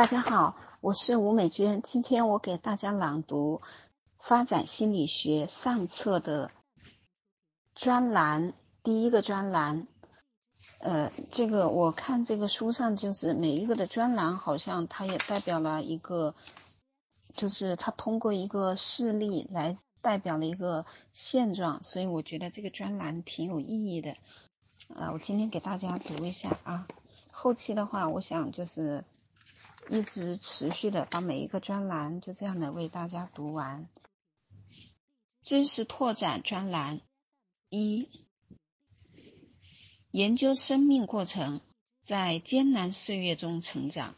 大家好，我是吴美娟。今天我给大家朗读《发展心理学》上册的专栏，第一个专栏。呃，这个我看这个书上就是每一个的专栏，好像它也代表了一个，就是它通过一个事例来代表了一个现状，所以我觉得这个专栏挺有意义的。呃，我今天给大家读一下啊，后期的话，我想就是一直持续的把每一个专栏就这样的为大家读完。知识拓展专栏一。研究生命过程，在艰难岁月中成长。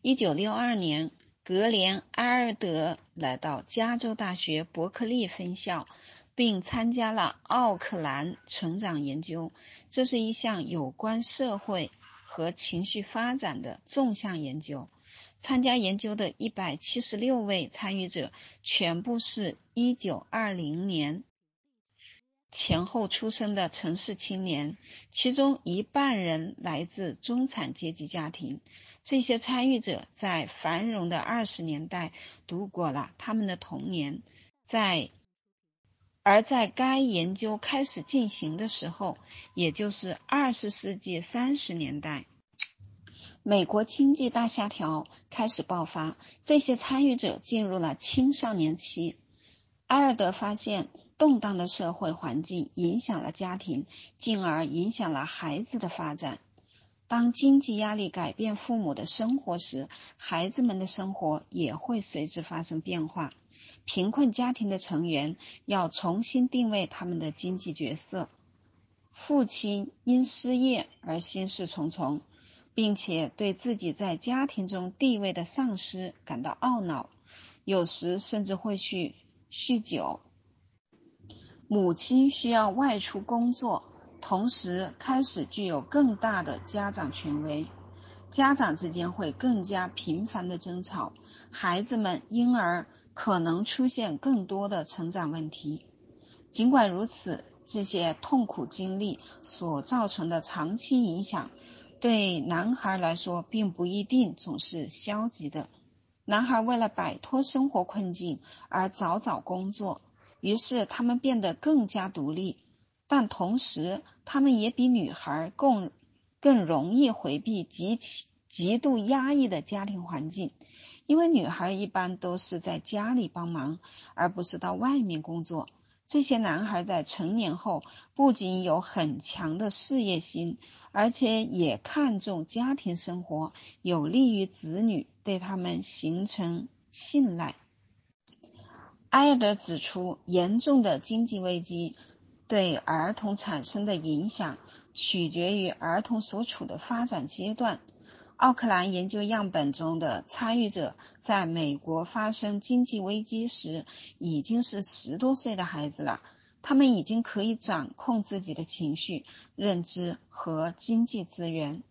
一九六二年，格连·埃尔德来到加州大学伯克利分校，并参加了奥克兰成长研究。这是一项有关社会和情绪发展的纵向研究。参加研究的一百七十六位参与者，全部是一九二零年。前后出生的城市青年，其中一半人来自中产阶级家庭。这些参与者在繁荣的二十年代度过了他们的童年，在而在该研究开始进行的时候，也就是二十世纪三十年代，美国经济大萧条开始爆发，这些参与者进入了青少年期。埃尔德发现。动荡的社会环境影响了家庭，进而影响了孩子的发展。当经济压力改变父母的生活时，孩子们的生活也会随之发生变化。贫困家庭的成员要重新定位他们的经济角色。父亲因失业而心事重重，并且对自己在家庭中地位的丧失感到懊恼，有时甚至会去酗酒。母亲需要外出工作，同时开始具有更大的家长权威，家长之间会更加频繁的争吵，孩子们因而可能出现更多的成长问题。尽管如此，这些痛苦经历所造成的长期影响，对男孩来说并不一定总是消极的。男孩为了摆脱生活困境而早早工作。于是他们变得更加独立，但同时他们也比女孩更更容易回避极其极度压抑的家庭环境，因为女孩一般都是在家里帮忙，而不是到外面工作。这些男孩在成年后不仅有很强的事业心，而且也看重家庭生活，有利于子女对他们形成信赖。埃尔德指出，严重的经济危机对儿童产生的影响取决于儿童所处的发展阶段。奥克兰研究样本中的参与者在美国发生经济危机时已经是十多岁的孩子了，他们已经可以掌控自己的情绪、认知和经济资源。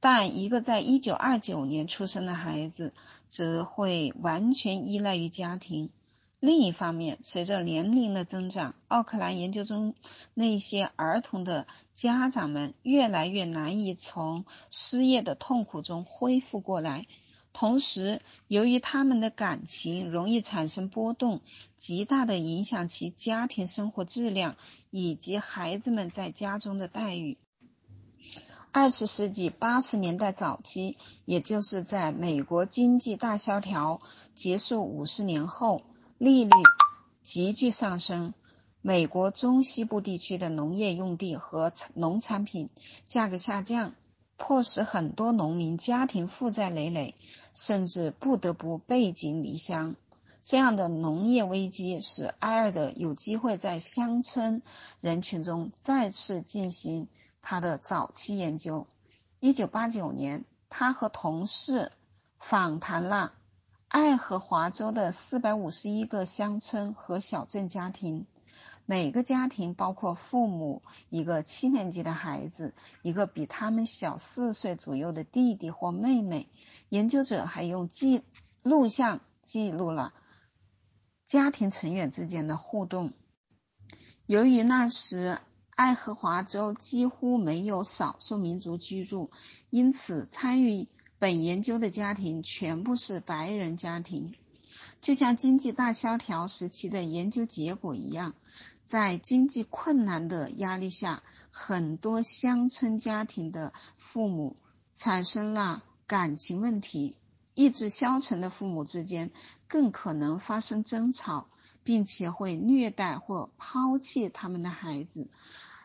但一个在一九二九年出生的孩子则会完全依赖于家庭。另一方面，随着年龄的增长，奥克兰研究中那些儿童的家长们越来越难以从失业的痛苦中恢复过来。同时，由于他们的感情容易产生波动，极大的影响其家庭生活质量以及孩子们在家中的待遇。二十世纪八十年代早期，也就是在美国经济大萧条结束五十年后。利率急剧上升，美国中西部地区的农业用地和农产品价格下降，迫使很多农民家庭负债累累，甚至不得不背井离乡。这样的农业危机使埃尔德有机会在乡村人群中再次进行他的早期研究。一九八九年，他和同事访谈了。爱荷华州的四百五十一个乡村和小镇家庭，每个家庭包括父母、一个七年级的孩子、一个比他们小四岁左右的弟弟或妹妹。研究者还用记录像记录了家庭成员之间的互动。由于那时爱荷华州几乎没有少数民族居住，因此参与。本研究的家庭全部是白人家庭，就像经济大萧条时期的研究结果一样，在经济困难的压力下，很多乡村家庭的父母产生了感情问题，意志消沉的父母之间更可能发生争吵，并且会虐待或抛弃他们的孩子。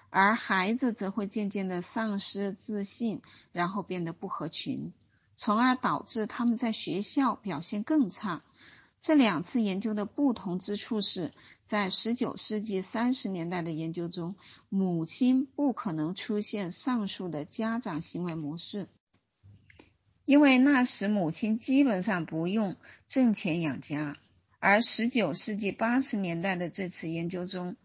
而孩子则会渐渐的丧失自信，然后变得不合群，从而导致他们在学校表现更差。这两次研究的不同之处是，在19世纪30年代的研究中，母亲不可能出现上述的家长行为模式，因为那时母亲基本上不用挣钱养家。而19世纪80年代的这次研究中，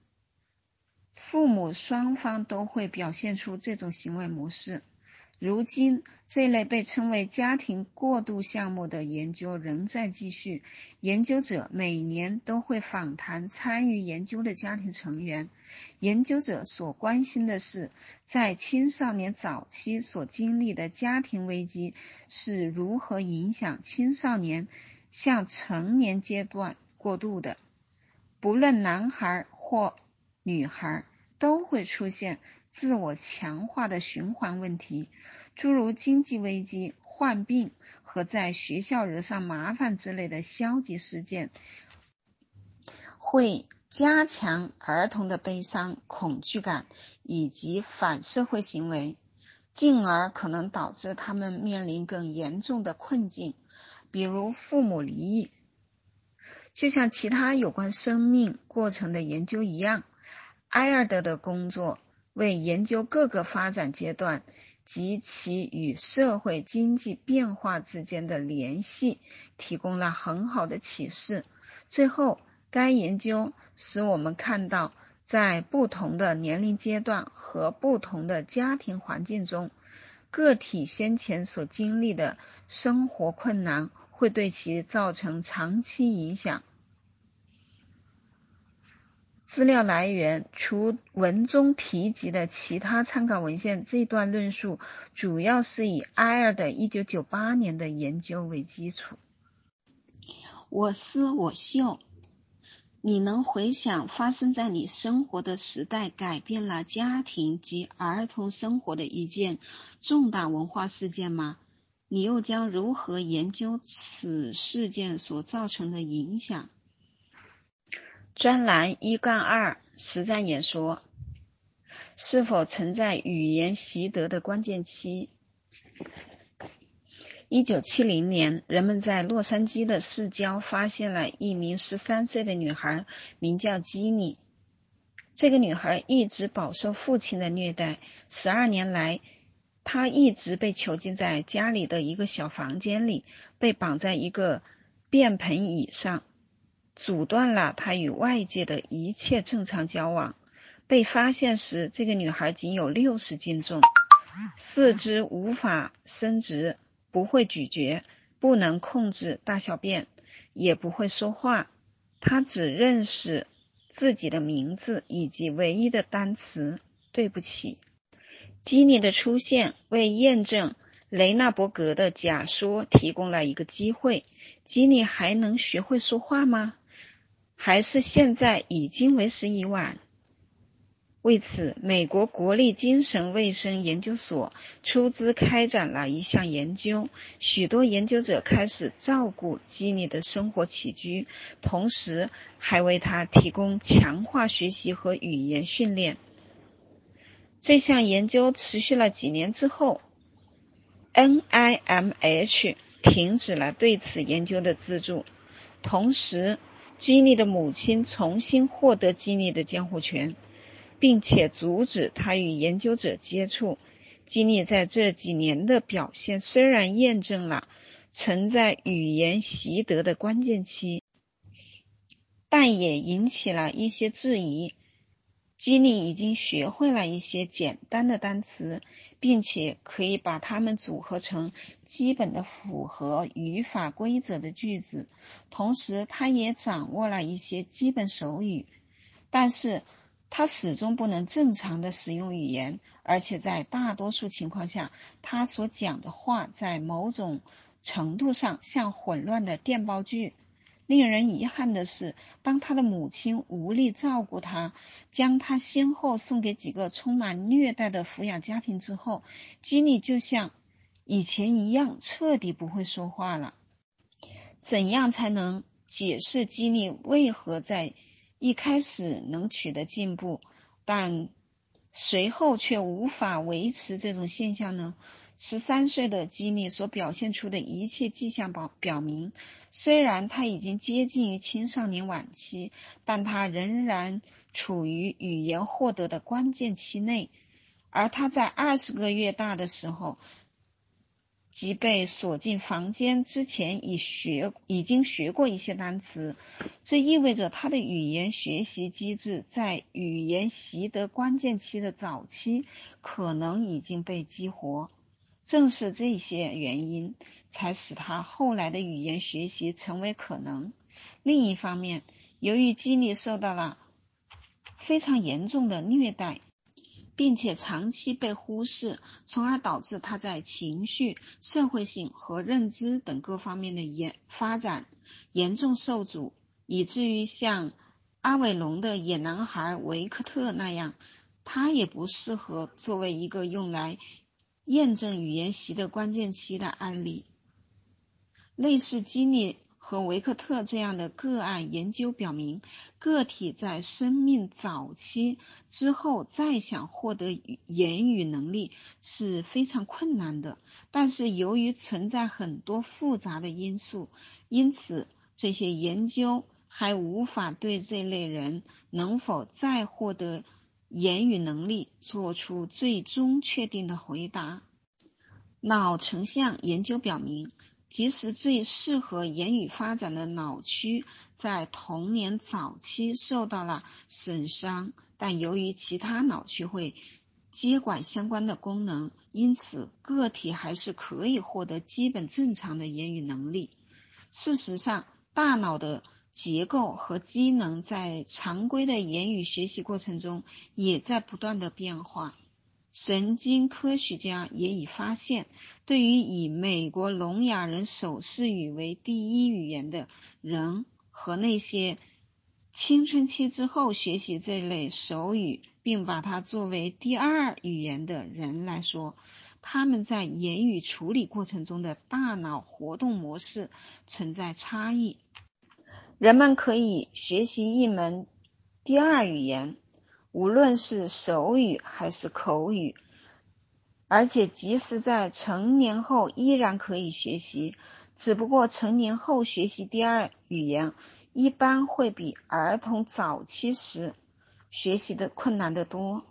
父母双方都会表现出这种行为模式。如今，这类被称为家庭过渡项目的研究仍在继续。研究者每年都会访谈参与研究的家庭成员。研究者所关心的是，在青少年早期所经历的家庭危机是如何影响青少年向成年阶段过渡的。不论男孩或女孩都会出现自我强化的循环问题，诸如经济危机、患病和在学校惹上麻烦之类的消极事件，会加强儿童的悲伤、恐惧感以及反社会行为，进而可能导致他们面临更严重的困境，比如父母离异。就像其他有关生命过程的研究一样。埃尔德的工作为研究各个发展阶段及其与社会经济变化之间的联系提供了很好的启示。最后，该研究使我们看到，在不同的年龄阶段和不同的家庭环境中，个体先前所经历的生活困难会对其造成长期影响。资料来源除文中提及的其他参考文献，这段论述主要是以埃尔的1998年的研究为基础。我思我秀，你能回想发生在你生活的时代改变了家庭及儿童生活的一件重大文化事件吗？你又将如何研究此事件所造成的影响？专栏一杠二实战演说：是否存在语言习得的关键期？一九七零年，人们在洛杉矶的市郊发现了一名十三岁的女孩，名叫基尼。这个女孩一直饱受父亲的虐待，十二年来，她一直被囚禁在家里的一个小房间里，被绑在一个便盆椅上。阻断了他与外界的一切正常交往。被发现时，这个女孩仅有六十斤重，四肢无法伸直，不会咀嚼，不能控制大小便，也不会说话。她只认识自己的名字以及唯一的单词“对不起”。基尼的出现为验证雷纳伯格的假说提供了一个机会。基尼还能学会说话吗？还是现在已经为时已晚。为此，美国国立精神卫生研究所出资开展了一项研究，许多研究者开始照顾基尼的生活起居，同时还为他提供强化学习和语言训练。这项研究持续了几年之后，NIMH 停止了对此研究的资助，同时。基尼的母亲重新获得基尼的监护权，并且阻止他与研究者接触。基尼在这几年的表现虽然验证了存在语言习得的关键期，但也引起了一些质疑。基尼已经学会了一些简单的单词，并且可以把它们组合成基本的符合语法规则的句子。同时，他也掌握了一些基本手语。但是，他始终不能正常的使用语言，而且在大多数情况下，他所讲的话在某种程度上像混乱的电报句。令人遗憾的是，当他的母亲无力照顾他，将他先后送给几个充满虐待的抚养家庭之后，基尼就像以前一样彻底不会说话了。怎样才能解释基尼为何在？一开始能取得进步，但随后却无法维持这种现象呢？十三岁的基尼所表现出的一切迹象表表明，虽然他已经接近于青少年晚期，但他仍然处于语言获得的关键期内，而他在二十个月大的时候。即被锁进房间之前，已学已经学过一些单词，这意味着他的语言学习机制在语言习得关键期的早期可能已经被激活。正是这些原因，才使他后来的语言学习成为可能。另一方面，由于基尼受到了非常严重的虐待。并且长期被忽视，从而导致他在情绪、社会性和认知等各方面的严发展严重受阻，以至于像阿伟龙的野男孩维克特那样，他也不适合作为一个用来验证语言习的关键期的案例。类似经历。和维克特这样的个案研究表明，个体在生命早期之后再想获得言语能力是非常困难的。但是由于存在很多复杂的因素，因此这些研究还无法对这类人能否再获得言语能力做出最终确定的回答。脑成像研究表明。即使最适合言语发展的脑区在童年早期受到了损伤，但由于其他脑区会接管相关的功能，因此个体还是可以获得基本正常的言语能力。事实上，大脑的结构和机能在常规的言语学习过程中也在不断的变化。神经科学家也已发现，对于以美国聋哑人手势语为第一语言的人和那些青春期之后学习这类手语并把它作为第二语言的人来说，他们在言语处理过程中的大脑活动模式存在差异。人们可以学习一门第二语言。无论是手语还是口语，而且即使在成年后依然可以学习，只不过成年后学习第二语言一般会比儿童早期时学习的困难得多。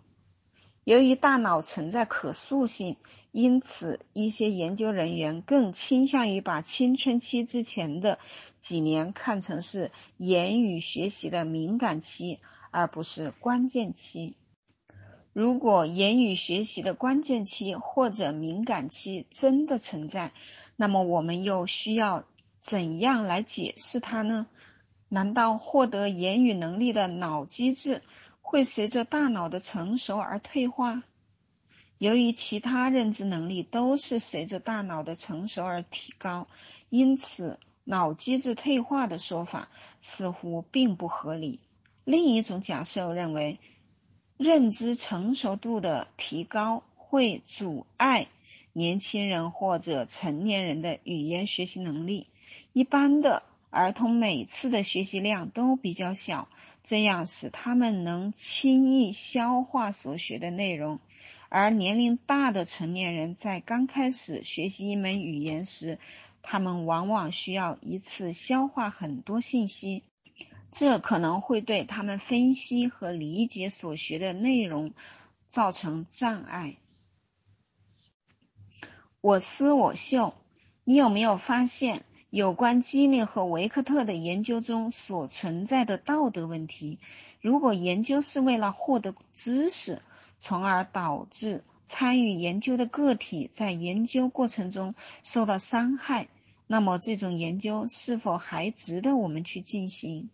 由于大脑存在可塑性，因此一些研究人员更倾向于把青春期之前的几年看成是言语学习的敏感期。而不是关键期。如果言语学习的关键期或者敏感期真的存在，那么我们又需要怎样来解释它呢？难道获得言语能力的脑机制会随着大脑的成熟而退化？由于其他认知能力都是随着大脑的成熟而提高，因此脑机制退化的说法似乎并不合理。另一种假设认为，认知成熟度的提高会阻碍年轻人或者成年人的语言学习能力。一般的儿童每次的学习量都比较小，这样使他们能轻易消化所学的内容。而年龄大的成年人在刚开始学习一门语言时，他们往往需要一次消化很多信息。这可能会对他们分析和理解所学的内容造成障碍。我思我秀，你有没有发现有关基利和维克特的研究中所存在的道德问题？如果研究是为了获得知识，从而导致参与研究的个体在研究过程中受到伤害，那么这种研究是否还值得我们去进行？